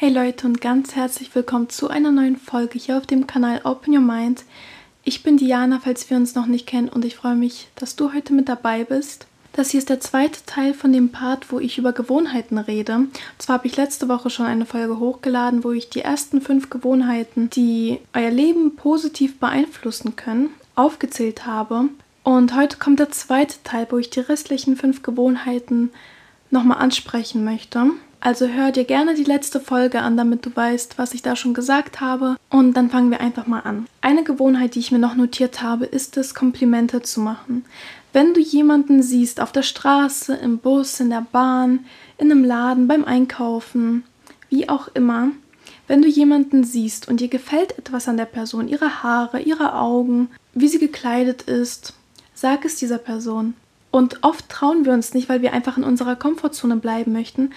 Hey Leute und ganz herzlich willkommen zu einer neuen Folge hier auf dem Kanal Open Your Mind. Ich bin Diana, falls wir uns noch nicht kennen und ich freue mich, dass du heute mit dabei bist. Das hier ist der zweite Teil von dem Part, wo ich über Gewohnheiten rede. Und zwar habe ich letzte Woche schon eine Folge hochgeladen, wo ich die ersten fünf Gewohnheiten, die euer Leben positiv beeinflussen können, aufgezählt habe. Und heute kommt der zweite Teil, wo ich die restlichen fünf Gewohnheiten nochmal ansprechen möchte. Also hör dir gerne die letzte Folge an, damit du weißt, was ich da schon gesagt habe. Und dann fangen wir einfach mal an. Eine Gewohnheit, die ich mir noch notiert habe, ist es, Komplimente zu machen. Wenn du jemanden siehst auf der Straße, im Bus, in der Bahn, in einem Laden, beim Einkaufen, wie auch immer, wenn du jemanden siehst und dir gefällt etwas an der Person, ihre Haare, ihre Augen, wie sie gekleidet ist, sag es dieser Person. Und oft trauen wir uns nicht, weil wir einfach in unserer Komfortzone bleiben möchten.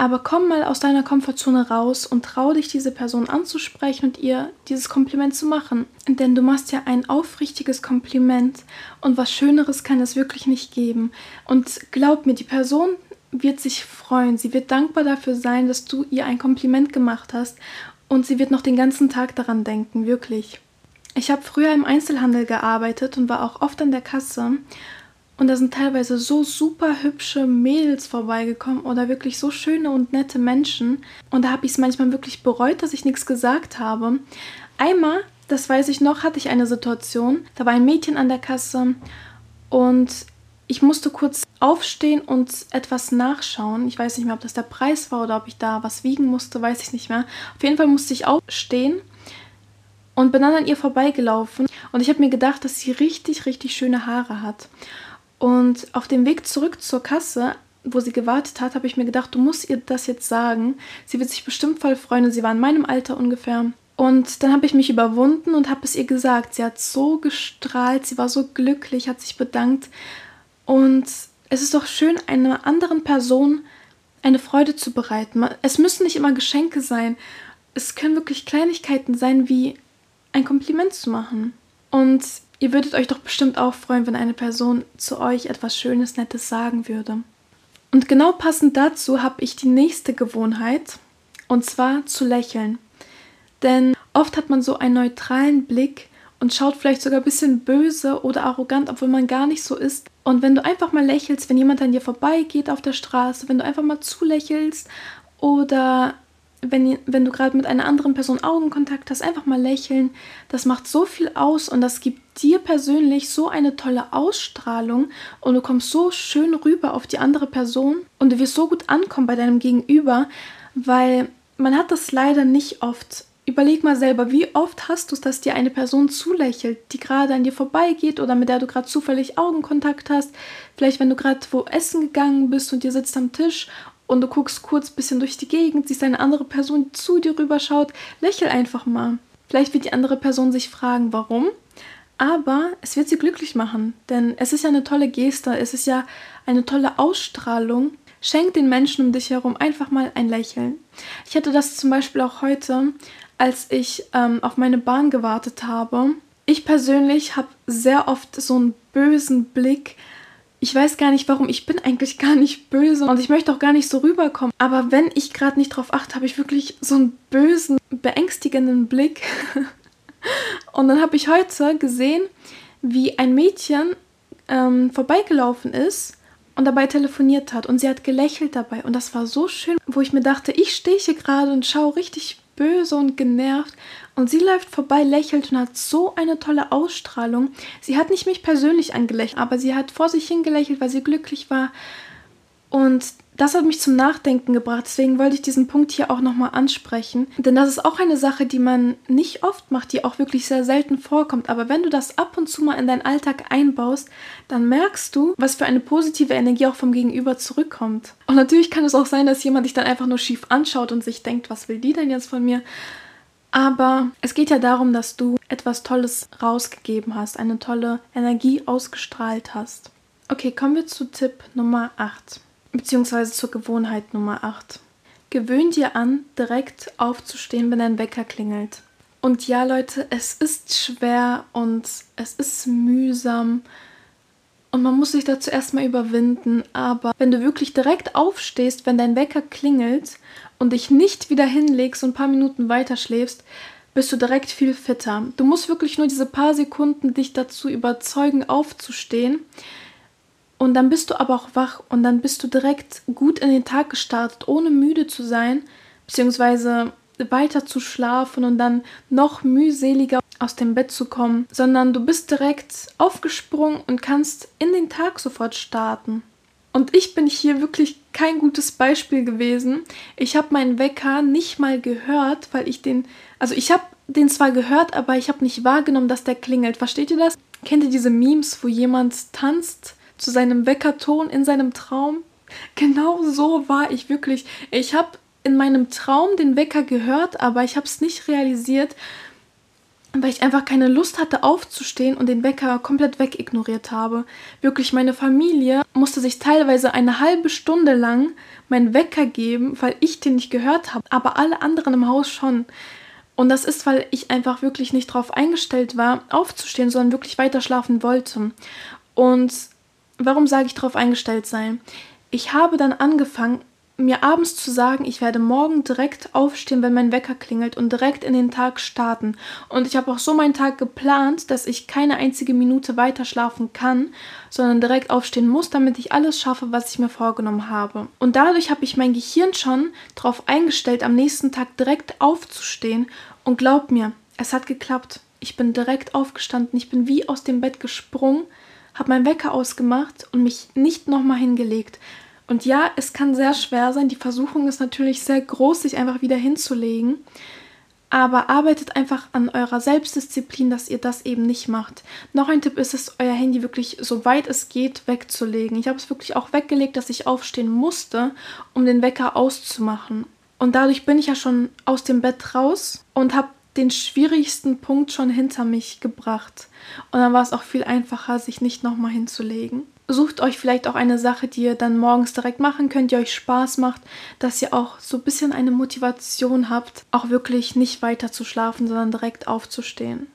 Aber komm mal aus deiner Komfortzone raus und trau dich, diese Person anzusprechen und ihr dieses Kompliment zu machen. Denn du machst ja ein aufrichtiges Kompliment und was Schöneres kann es wirklich nicht geben. Und glaub mir, die Person wird sich freuen. Sie wird dankbar dafür sein, dass du ihr ein Kompliment gemacht hast und sie wird noch den ganzen Tag daran denken, wirklich. Ich habe früher im Einzelhandel gearbeitet und war auch oft an der Kasse und da sind teilweise so super hübsche Mädels vorbeigekommen oder wirklich so schöne und nette Menschen. Und da habe ich es manchmal wirklich bereut, dass ich nichts gesagt habe. Einmal, das weiß ich noch, hatte ich eine Situation. Da war ein Mädchen an der Kasse und ich musste kurz aufstehen und etwas nachschauen. Ich weiß nicht mehr, ob das der Preis war oder ob ich da was wiegen musste, weiß ich nicht mehr. Auf jeden Fall musste ich aufstehen und bin dann an ihr vorbeigelaufen. Und ich habe mir gedacht, dass sie richtig, richtig schöne Haare hat. Und auf dem Weg zurück zur Kasse, wo sie gewartet hat, habe ich mir gedacht, du musst ihr das jetzt sagen. Sie wird sich bestimmt voll freuen und sie war in meinem Alter ungefähr. Und dann habe ich mich überwunden und habe es ihr gesagt. Sie hat so gestrahlt, sie war so glücklich, hat sich bedankt. Und es ist doch schön, einer anderen Person eine Freude zu bereiten. Es müssen nicht immer Geschenke sein. Es können wirklich Kleinigkeiten sein, wie ein Kompliment zu machen. Und Ihr würdet euch doch bestimmt auch freuen, wenn eine Person zu euch etwas Schönes, Nettes sagen würde. Und genau passend dazu habe ich die nächste Gewohnheit, und zwar zu lächeln. Denn oft hat man so einen neutralen Blick und schaut vielleicht sogar ein bisschen böse oder arrogant, obwohl man gar nicht so ist. Und wenn du einfach mal lächelst, wenn jemand an dir vorbeigeht auf der Straße, wenn du einfach mal zulächelst oder wenn, wenn du gerade mit einer anderen Person Augenkontakt hast, einfach mal lächeln. Das macht so viel aus und das gibt dir persönlich so eine tolle Ausstrahlung und du kommst so schön rüber auf die andere Person und du wirst so gut ankommen bei deinem Gegenüber, weil man hat das leider nicht oft. Überleg mal selber, wie oft hast du es, dass dir eine Person zulächelt, die gerade an dir vorbeigeht oder mit der du gerade zufällig Augenkontakt hast. Vielleicht, wenn du gerade wo essen gegangen bist und ihr sitzt am Tisch und du guckst kurz ein bisschen durch die Gegend, siehst eine andere Person, die zu dir rüberschaut, lächel einfach mal. Vielleicht wird die andere Person sich fragen, warum, aber es wird sie glücklich machen, denn es ist ja eine tolle Geste, es ist ja eine tolle Ausstrahlung. Schenk den Menschen um dich herum einfach mal ein Lächeln. Ich hatte das zum Beispiel auch heute, als ich ähm, auf meine Bahn gewartet habe. Ich persönlich habe sehr oft so einen bösen Blick ich weiß gar nicht warum, ich bin eigentlich gar nicht böse und ich möchte auch gar nicht so rüberkommen. Aber wenn ich gerade nicht drauf achte, habe ich wirklich so einen bösen, beängstigenden Blick. und dann habe ich heute gesehen, wie ein Mädchen ähm, vorbeigelaufen ist und dabei telefoniert hat und sie hat gelächelt dabei und das war so schön, wo ich mir dachte, ich stehe hier gerade und schaue richtig böse und genervt und sie läuft vorbei, lächelt und hat so eine tolle Ausstrahlung. Sie hat nicht mich persönlich angelächelt, aber sie hat vor sich hingelächelt, weil sie glücklich war. Und das hat mich zum Nachdenken gebracht. Deswegen wollte ich diesen Punkt hier auch nochmal ansprechen. Denn das ist auch eine Sache, die man nicht oft macht, die auch wirklich sehr selten vorkommt. Aber wenn du das ab und zu mal in deinen Alltag einbaust, dann merkst du, was für eine positive Energie auch vom Gegenüber zurückkommt. Und natürlich kann es auch sein, dass jemand dich dann einfach nur schief anschaut und sich denkt, was will die denn jetzt von mir? Aber es geht ja darum, dass du etwas Tolles rausgegeben hast, eine tolle Energie ausgestrahlt hast. Okay, kommen wir zu Tipp Nummer 8, beziehungsweise zur Gewohnheit Nummer 8. Gewöhn dir an, direkt aufzustehen, wenn dein Wecker klingelt. Und ja, Leute, es ist schwer und es ist mühsam Und man muss sich dazu erstmal überwinden. Aber wenn du wirklich direkt aufstehst, wenn dein Wecker klingelt und dich nicht wieder hinlegst und ein paar Minuten weiter schläfst, bist du direkt viel fitter. Du musst wirklich nur diese paar Sekunden dich dazu überzeugen, aufzustehen. Und dann bist du aber auch wach und dann bist du direkt gut in den Tag gestartet, ohne müde zu sein, beziehungsweise weiter zu schlafen und dann noch mühseliger aus dem Bett zu kommen, sondern du bist direkt aufgesprungen und kannst in den Tag sofort starten. Und ich bin hier wirklich kein gutes Beispiel gewesen. Ich habe meinen Wecker nicht mal gehört, weil ich den, also ich habe den zwar gehört, aber ich habe nicht wahrgenommen, dass der klingelt. Versteht ihr das? Kennt ihr diese Memes, wo jemand tanzt zu seinem Weckerton in seinem Traum? Genau so war ich wirklich. Ich habe in meinem Traum den Wecker gehört, aber ich habe es nicht realisiert, weil ich einfach keine Lust hatte aufzustehen und den Wecker komplett wegignoriert habe. Wirklich, meine Familie musste sich teilweise eine halbe Stunde lang meinen Wecker geben, weil ich den nicht gehört habe, aber alle anderen im Haus schon. Und das ist, weil ich einfach wirklich nicht darauf eingestellt war, aufzustehen, sondern wirklich weiter schlafen wollte. Und warum sage ich darauf eingestellt sein? Ich habe dann angefangen, mir abends zu sagen, ich werde morgen direkt aufstehen, wenn mein Wecker klingelt und direkt in den Tag starten. Und ich habe auch so meinen Tag geplant, dass ich keine einzige Minute weiter schlafen kann, sondern direkt aufstehen muss, damit ich alles schaffe, was ich mir vorgenommen habe. Und dadurch habe ich mein Gehirn schon darauf eingestellt, am nächsten Tag direkt aufzustehen. Und glaub mir, es hat geklappt. Ich bin direkt aufgestanden, ich bin wie aus dem Bett gesprungen, habe meinen Wecker ausgemacht und mich nicht nochmal hingelegt. Und ja, es kann sehr schwer sein. Die Versuchung ist natürlich sehr groß, sich einfach wieder hinzulegen. Aber arbeitet einfach an eurer Selbstdisziplin, dass ihr das eben nicht macht. Noch ein Tipp ist es, euer Handy wirklich so weit es geht wegzulegen. Ich habe es wirklich auch weggelegt, dass ich aufstehen musste, um den Wecker auszumachen. Und dadurch bin ich ja schon aus dem Bett raus und habe den schwierigsten Punkt schon hinter mich gebracht. Und dann war es auch viel einfacher, sich nicht nochmal hinzulegen sucht euch vielleicht auch eine Sache, die ihr dann morgens direkt machen könnt, die euch Spaß macht, dass ihr auch so ein bisschen eine Motivation habt, auch wirklich nicht weiter zu schlafen, sondern direkt aufzustehen.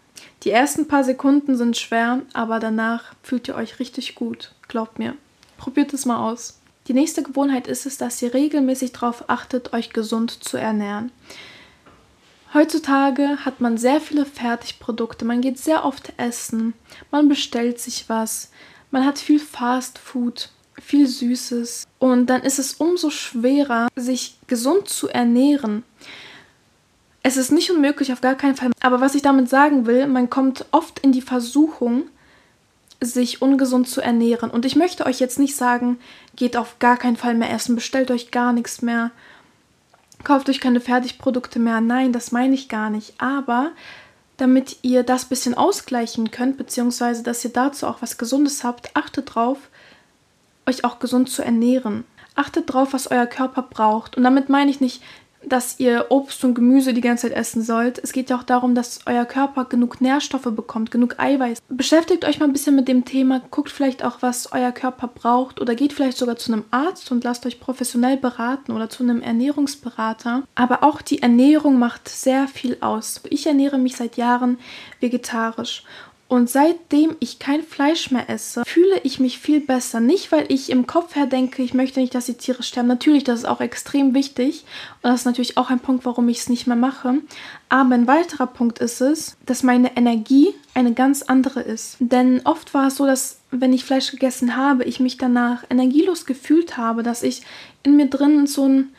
Die ersten paar Sekunden sind schwer, aber danach fühlt ihr euch richtig gut. Glaubt mir. Probiert es mal aus. Die nächste Gewohnheit ist es, dass ihr regelmäßig darauf achtet, euch gesund zu ernähren. Heutzutage hat man sehr viele Fertigprodukte, man geht sehr oft essen, man bestellt sich was, man hat viel Fast Food, viel Süßes und dann ist es umso schwerer, sich gesund zu ernähren. Es ist nicht unmöglich, auf gar keinen Fall. Aber was ich damit sagen will, man kommt oft in die Versuchung, sich ungesund zu ernähren. Und ich möchte euch jetzt nicht sagen, geht auf gar keinen Fall mehr essen, bestellt euch gar nichts mehr, kauft euch keine Fertigprodukte mehr. Nein, das meine ich gar nicht. Aber damit ihr das bisschen ausgleichen könnt, beziehungsweise dass ihr dazu auch was Gesundes habt, achtet drauf, euch auch gesund zu ernähren. Achtet drauf, was euer Körper braucht. Und damit meine ich nicht, dass ihr Obst und Gemüse die ganze Zeit essen sollt. Es geht ja auch darum, dass euer Körper genug Nährstoffe bekommt, genug Eiweiß. Beschäftigt euch mal ein bisschen mit dem Thema, guckt vielleicht auch, was euer Körper braucht oder geht vielleicht sogar zu einem Arzt und lasst euch professionell beraten oder zu einem Ernährungsberater. Aber auch die Ernährung macht sehr viel aus. Ich ernähre mich seit Jahren vegetarisch und seitdem ich kein Fleisch mehr esse, fühle ich mich viel besser. Nicht, weil ich im Kopf her denke, ich möchte nicht, dass die Tiere sterben. Natürlich, das ist auch extrem wichtig. Und das ist natürlich auch ein Punkt, warum ich es nicht mehr mache. Aber ein weiterer Punkt ist es, dass meine Energie eine ganz andere ist. Denn oft war es so, dass wenn ich Fleisch gegessen habe, ich mich danach energielos gefühlt habe, dass ich in mir drin so ein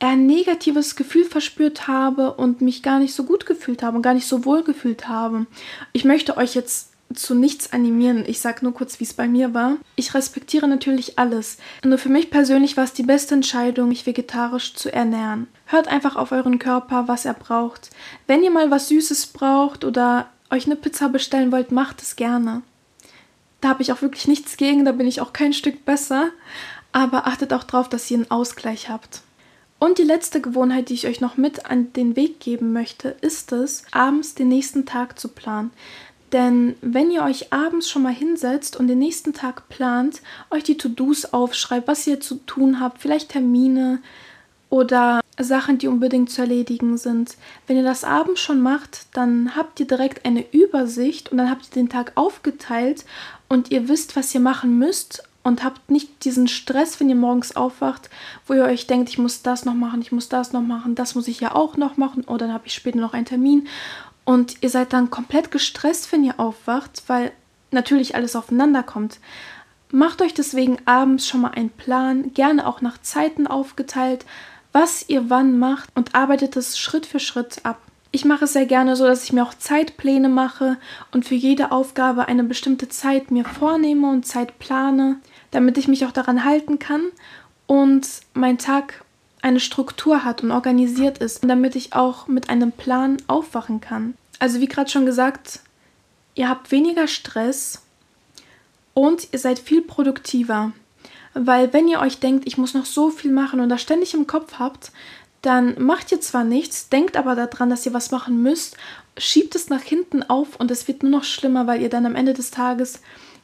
ein negatives Gefühl verspürt habe und mich gar nicht so gut gefühlt habe und gar nicht so wohl gefühlt habe. Ich möchte euch jetzt zu nichts animieren. Ich sage nur kurz, wie es bei mir war. Ich respektiere natürlich alles. Nur für mich persönlich war es die beste Entscheidung, mich vegetarisch zu ernähren. Hört einfach auf euren Körper, was er braucht. Wenn ihr mal was Süßes braucht oder euch eine Pizza bestellen wollt, macht es gerne. Da habe ich auch wirklich nichts gegen, da bin ich auch kein Stück besser. Aber achtet auch darauf, dass ihr einen Ausgleich habt. Und die letzte Gewohnheit, die ich euch noch mit an den Weg geben möchte, ist es, abends den nächsten Tag zu planen. Denn wenn ihr euch abends schon mal hinsetzt und den nächsten Tag plant, euch die To-Dos aufschreibt, was ihr zu tun habt, vielleicht Termine oder Sachen, die unbedingt zu erledigen sind. Wenn ihr das abends schon macht, dann habt ihr direkt eine Übersicht und dann habt ihr den Tag aufgeteilt und ihr wisst, was ihr machen müsst und habt nicht diesen Stress, wenn ihr morgens aufwacht, wo ihr euch denkt, ich muss das noch machen, ich muss das noch machen, das muss ich ja auch noch machen oder dann habe ich später noch einen Termin und ihr seid dann komplett gestresst, wenn ihr aufwacht, weil natürlich alles aufeinander kommt. Macht euch deswegen abends schon mal einen Plan, gerne auch nach Zeiten aufgeteilt, was ihr wann macht und arbeitet es Schritt für Schritt ab. Ich mache es sehr gerne so, dass ich mir auch Zeitpläne mache und für jede Aufgabe eine bestimmte Zeit mir vornehme und Zeit plane, damit ich mich auch daran halten kann und mein Tag eine Struktur hat und organisiert ist, damit ich auch mit einem Plan aufwachen kann. Also wie gerade schon gesagt, ihr habt weniger Stress und ihr seid viel produktiver. Weil wenn ihr euch denkt, ich muss noch so viel machen und das ständig im Kopf habt, dann macht ihr zwar nichts, denkt aber daran, dass ihr was machen müsst, schiebt es nach hinten auf und es wird nur noch schlimmer, weil ihr dann am Ende des Tages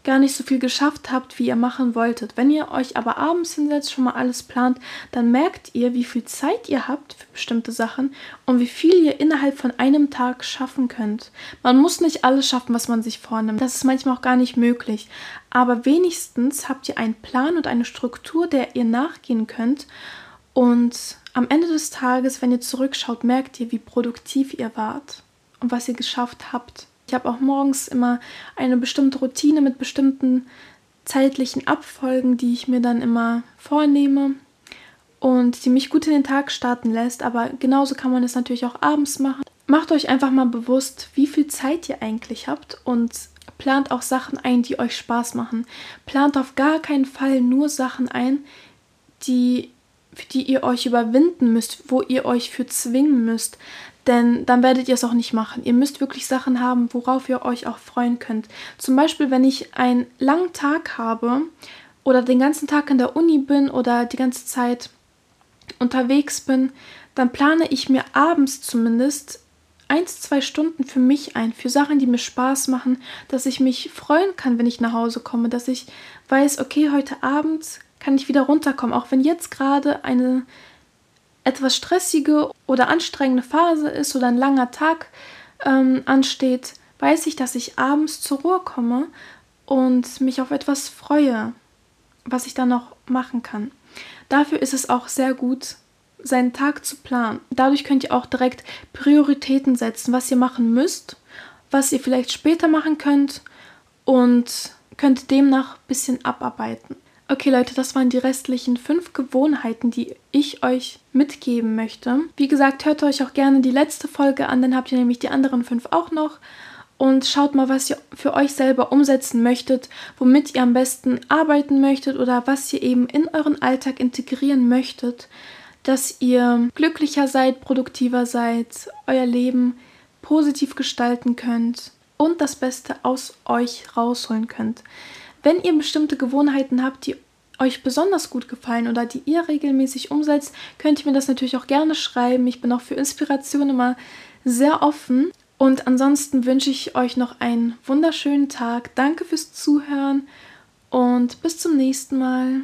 gar nicht so viel geschafft habt, wie ihr machen wolltet. Wenn ihr euch aber abends hinsetzt, schon mal alles plant, dann merkt ihr, wie viel Zeit ihr habt für bestimmte Sachen und wie viel ihr innerhalb von einem Tag schaffen könnt. Man muss nicht alles schaffen, was man sich vornimmt. Das ist manchmal auch gar nicht möglich. Aber wenigstens habt ihr einen Plan und eine Struktur, der ihr nachgehen könnt. Und am Ende des Tages, wenn ihr zurückschaut, merkt ihr, wie produktiv ihr wart und was ihr geschafft habt. Ich habe auch morgens immer eine bestimmte Routine mit bestimmten zeitlichen Abfolgen, die ich mir dann immer vornehme und die mich gut in den Tag starten lässt. Aber genauso kann man es natürlich auch abends machen. Macht euch einfach mal bewusst, wie viel Zeit ihr eigentlich habt und plant auch Sachen ein, die euch Spaß machen. Plant auf gar keinen Fall nur Sachen ein, die für die ihr euch überwinden müsst, wo ihr euch für zwingen müsst. Denn dann werdet ihr es auch nicht machen. Ihr müsst wirklich Sachen haben, worauf ihr euch auch freuen könnt. Zum Beispiel, wenn ich einen langen Tag habe oder den ganzen Tag in der Uni bin oder die ganze Zeit unterwegs bin, dann plane ich mir abends zumindest eins, zwei Stunden für mich ein, für Sachen, die mir Spaß machen, dass ich mich freuen kann, wenn ich nach Hause komme, dass ich weiß, okay, heute Abend kann ich wieder runterkommen. Auch wenn jetzt gerade eine etwas stressige oder anstrengende Phase ist oder ein langer Tag ähm, ansteht, weiß ich, dass ich abends zur Ruhe komme und mich auf etwas freue, was ich dann noch machen kann. Dafür ist es auch sehr gut, seinen Tag zu planen. Dadurch könnt ihr auch direkt Prioritäten setzen, was ihr machen müsst, was ihr vielleicht später machen könnt und könnt demnach ein bisschen abarbeiten. Okay Leute, das waren die restlichen fünf Gewohnheiten, die ich euch mitgeben möchte. Wie gesagt, hört euch auch gerne die letzte Folge an, dann habt ihr nämlich die anderen fünf auch noch. Und schaut mal, was ihr für euch selber umsetzen möchtet, womit ihr am besten arbeiten möchtet oder was ihr eben in euren Alltag integrieren möchtet, dass ihr glücklicher seid, produktiver seid, euer Leben positiv gestalten könnt und das Beste aus euch rausholen könnt. Wenn ihr bestimmte Gewohnheiten habt, die euch besonders gut gefallen oder die ihr regelmäßig umsetzt, könnt ihr mir das natürlich auch gerne schreiben. Ich bin auch für Inspiration immer sehr offen. Und ansonsten wünsche ich euch noch einen wunderschönen Tag. Danke fürs Zuhören und bis zum nächsten Mal.